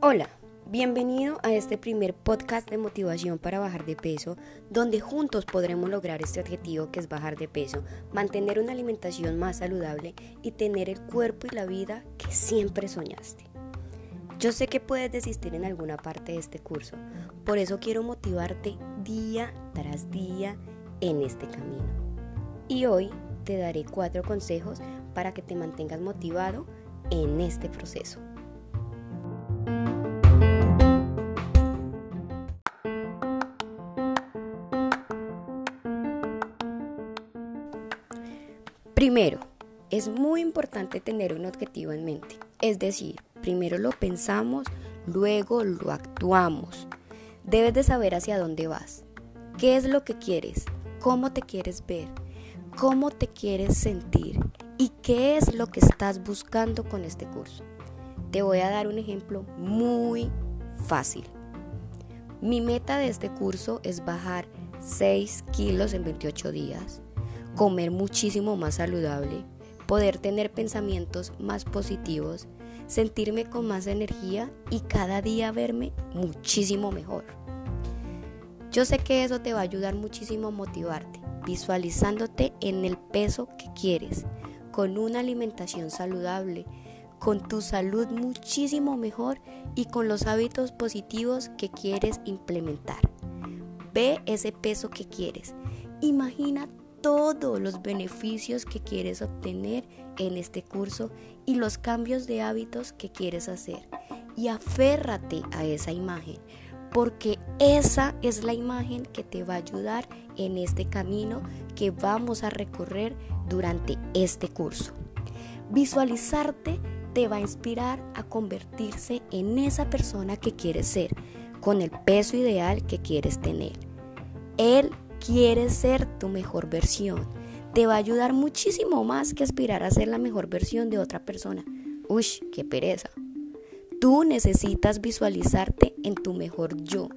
Hola, bienvenido a este primer podcast de motivación para bajar de peso, donde juntos podremos lograr este objetivo que es bajar de peso, mantener una alimentación más saludable y tener el cuerpo y la vida que siempre soñaste. Yo sé que puedes desistir en alguna parte de este curso, por eso quiero motivarte día tras día en este camino. Y hoy te daré cuatro consejos para que te mantengas motivado en este proceso. Primero, es muy importante tener un objetivo en mente. Es decir, primero lo pensamos, luego lo actuamos. Debes de saber hacia dónde vas, qué es lo que quieres, cómo te quieres ver, cómo te quieres sentir y qué es lo que estás buscando con este curso. Te voy a dar un ejemplo muy fácil. Mi meta de este curso es bajar 6 kilos en 28 días comer muchísimo más saludable, poder tener pensamientos más positivos, sentirme con más energía y cada día verme muchísimo mejor. Yo sé que eso te va a ayudar muchísimo a motivarte, visualizándote en el peso que quieres, con una alimentación saludable, con tu salud muchísimo mejor y con los hábitos positivos que quieres implementar. Ve ese peso que quieres. Imagina todos los beneficios que quieres obtener en este curso y los cambios de hábitos que quieres hacer. Y aférrate a esa imagen, porque esa es la imagen que te va a ayudar en este camino que vamos a recorrer durante este curso. Visualizarte te va a inspirar a convertirse en esa persona que quieres ser, con el peso ideal que quieres tener. Él quieres ser tu mejor versión. Te va a ayudar muchísimo más que aspirar a ser la mejor versión de otra persona. Uy, qué pereza. Tú necesitas visualizarte en tu mejor yo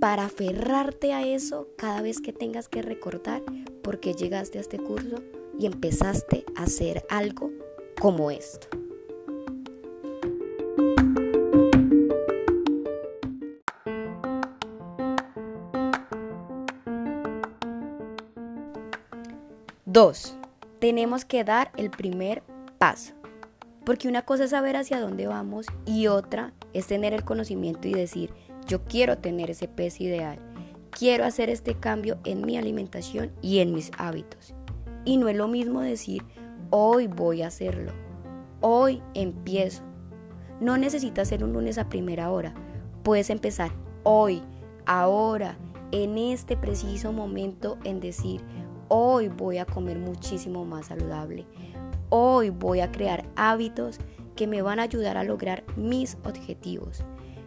para aferrarte a eso cada vez que tengas que recordar por qué llegaste a este curso y empezaste a hacer algo como esto. 2. Tenemos que dar el primer paso. Porque una cosa es saber hacia dónde vamos y otra es tener el conocimiento y decir, yo quiero tener ese peso ideal. Quiero hacer este cambio en mi alimentación y en mis hábitos. Y no es lo mismo decir, hoy voy a hacerlo. Hoy empiezo. No necesitas ser un lunes a primera hora. Puedes empezar hoy, ahora, en este preciso momento en decir, Hoy voy a comer muchísimo más saludable. Hoy voy a crear hábitos que me van a ayudar a lograr mis objetivos.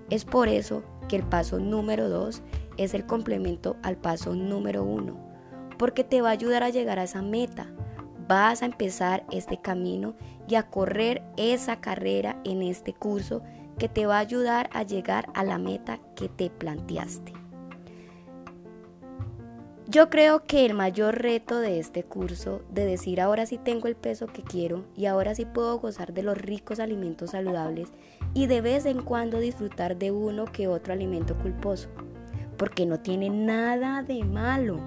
Es por eso que el paso número 2 es el complemento al paso número 1, porque te va a ayudar a llegar a esa meta. Vas a empezar este camino y a correr esa carrera en este curso que te va a ayudar a llegar a la meta que te planteaste. Yo creo que el mayor reto de este curso, de decir ahora sí tengo el peso que quiero y ahora sí puedo gozar de los ricos alimentos saludables y de vez en cuando disfrutar de uno que otro alimento culposo, porque no tiene nada de malo,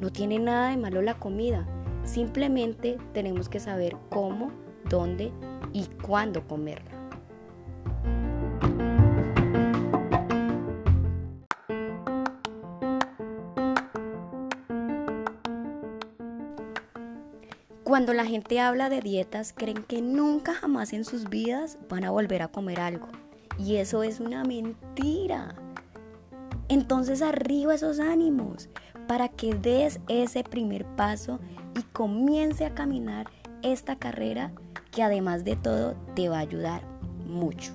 no tiene nada de malo la comida, simplemente tenemos que saber cómo, dónde y cuándo comerla. Cuando la gente habla de dietas, creen que nunca jamás en sus vidas van a volver a comer algo. Y eso es una mentira. Entonces arriba esos ánimos para que des ese primer paso y comience a caminar esta carrera que además de todo te va a ayudar mucho.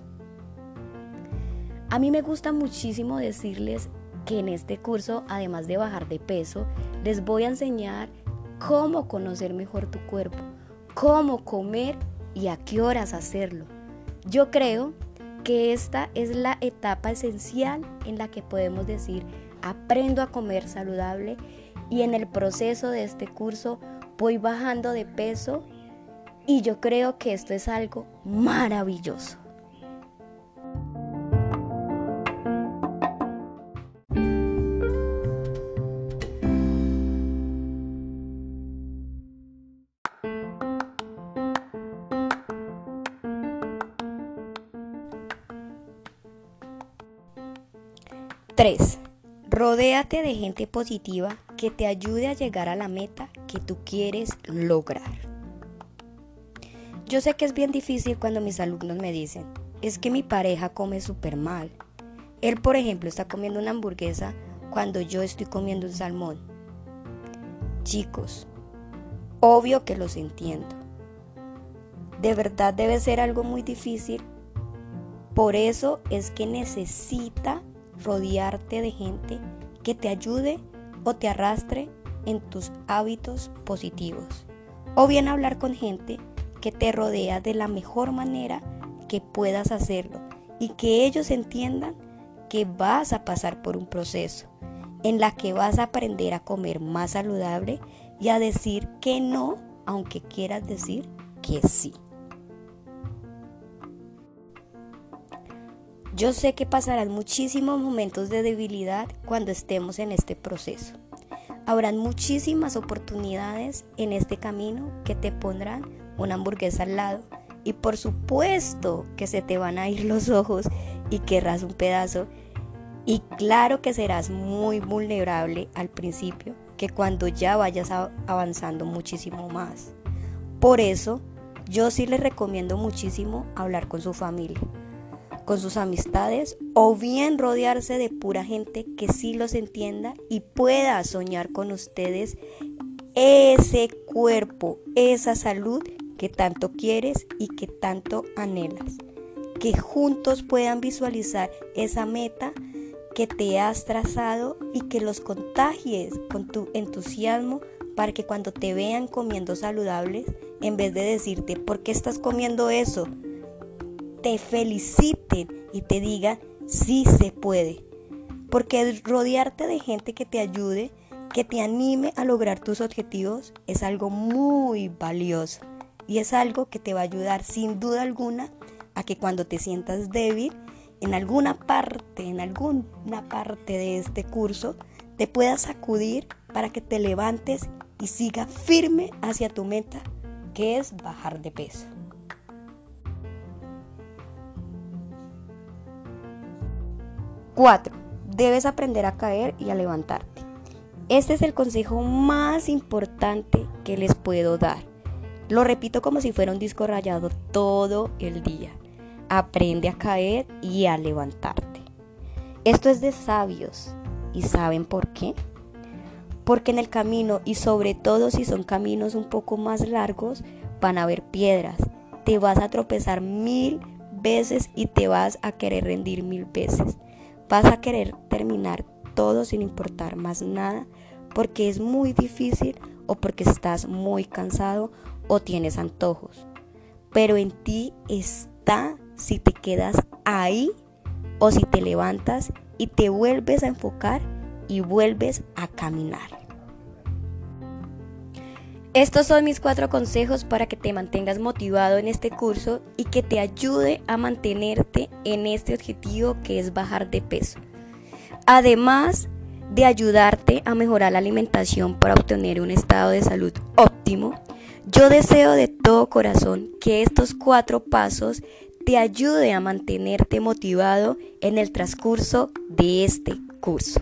A mí me gusta muchísimo decirles que en este curso, además de bajar de peso, les voy a enseñar cómo conocer mejor tu cuerpo, cómo comer y a qué horas hacerlo. Yo creo que esta es la etapa esencial en la que podemos decir, aprendo a comer saludable y en el proceso de este curso voy bajando de peso Y yo creo que esto es algo maravilloso. Tres, Rodéate de gente positiva que te ayude a llegar a la meta que tú quieres lograr. Yo sé que es bien difícil cuando mis alumnos me dicen, es que mi pareja come súper mal. Él, por ejemplo, está comiendo una hamburguesa cuando yo estoy comiendo un salmón. Chicos, obvio que los entiendo. De verdad debe ser algo muy difícil. Por eso es que necesita rodearte de gente que te ayude o te arrastre en tus hábitos positivos. O bien hablar con gente que te rodea de la mejor manera que puedas hacerlo y que ellos entiendan que vas a pasar por un proceso en la que vas a aprender a comer más saludable y a decir que no, aunque quieras decir que sí. Yo sé que pasarán muchísimos momentos de debilidad cuando estemos en este proceso. Habrán muchísimas oportunidades en este camino que te pondrán una hamburguesa al lado y por supuesto que se te van a ir los ojos y querrás un pedazo y claro que serás muy vulnerable al principio que cuando ya vayas avanzando muchísimo más. Por eso yo sí les recomiendo muchísimo hablar con su familia con sus amistades o bien rodearse de pura gente que sí los entienda y pueda soñar con ustedes ese cuerpo, esa salud que tanto quieres y que tanto anhelas. Que juntos puedan visualizar esa meta que te has trazado y que los contagies con tu entusiasmo para que cuando te vean comiendo saludables, en vez de decirte, ¿por qué estás comiendo eso? Te feliciten y te digan, sí se puede. Porque rodearte de gente que te ayude, que te anime a lograr tus objetivos, es algo muy valioso. Y es algo que te va a ayudar sin duda alguna a que cuando te sientas débil, en alguna parte, en alguna parte de este curso, te puedas sacudir para que te levantes y siga firme hacia tu meta, que es bajar de peso. 4. Debes aprender a caer y a levantarte. Este es el consejo más importante que les puedo dar. Lo repito como si fuera un disco rayado todo el día. Aprende a caer y a levantarte. Esto es de sabios. ¿Y saben por qué? Porque en el camino, y sobre todo si son caminos un poco más largos, van a haber piedras. Te vas a tropezar mil veces y te vas a querer rendir mil veces. Vas a querer terminar todo sin importar más nada porque es muy difícil o porque estás muy cansado o tienes antojos. Pero en ti está si te quedas ahí o si te levantas y te vuelves a enfocar y vuelves a caminar. Estos son mis cuatro consejos para que te mantengas motivado en este curso y que te ayude a mantenerte en este objetivo que es bajar de peso. Además de ayudarte a mejorar la alimentación para obtener un estado de salud óptimo, yo deseo de todo corazón que estos cuatro pasos te ayuden a mantenerte motivado en el transcurso de este curso.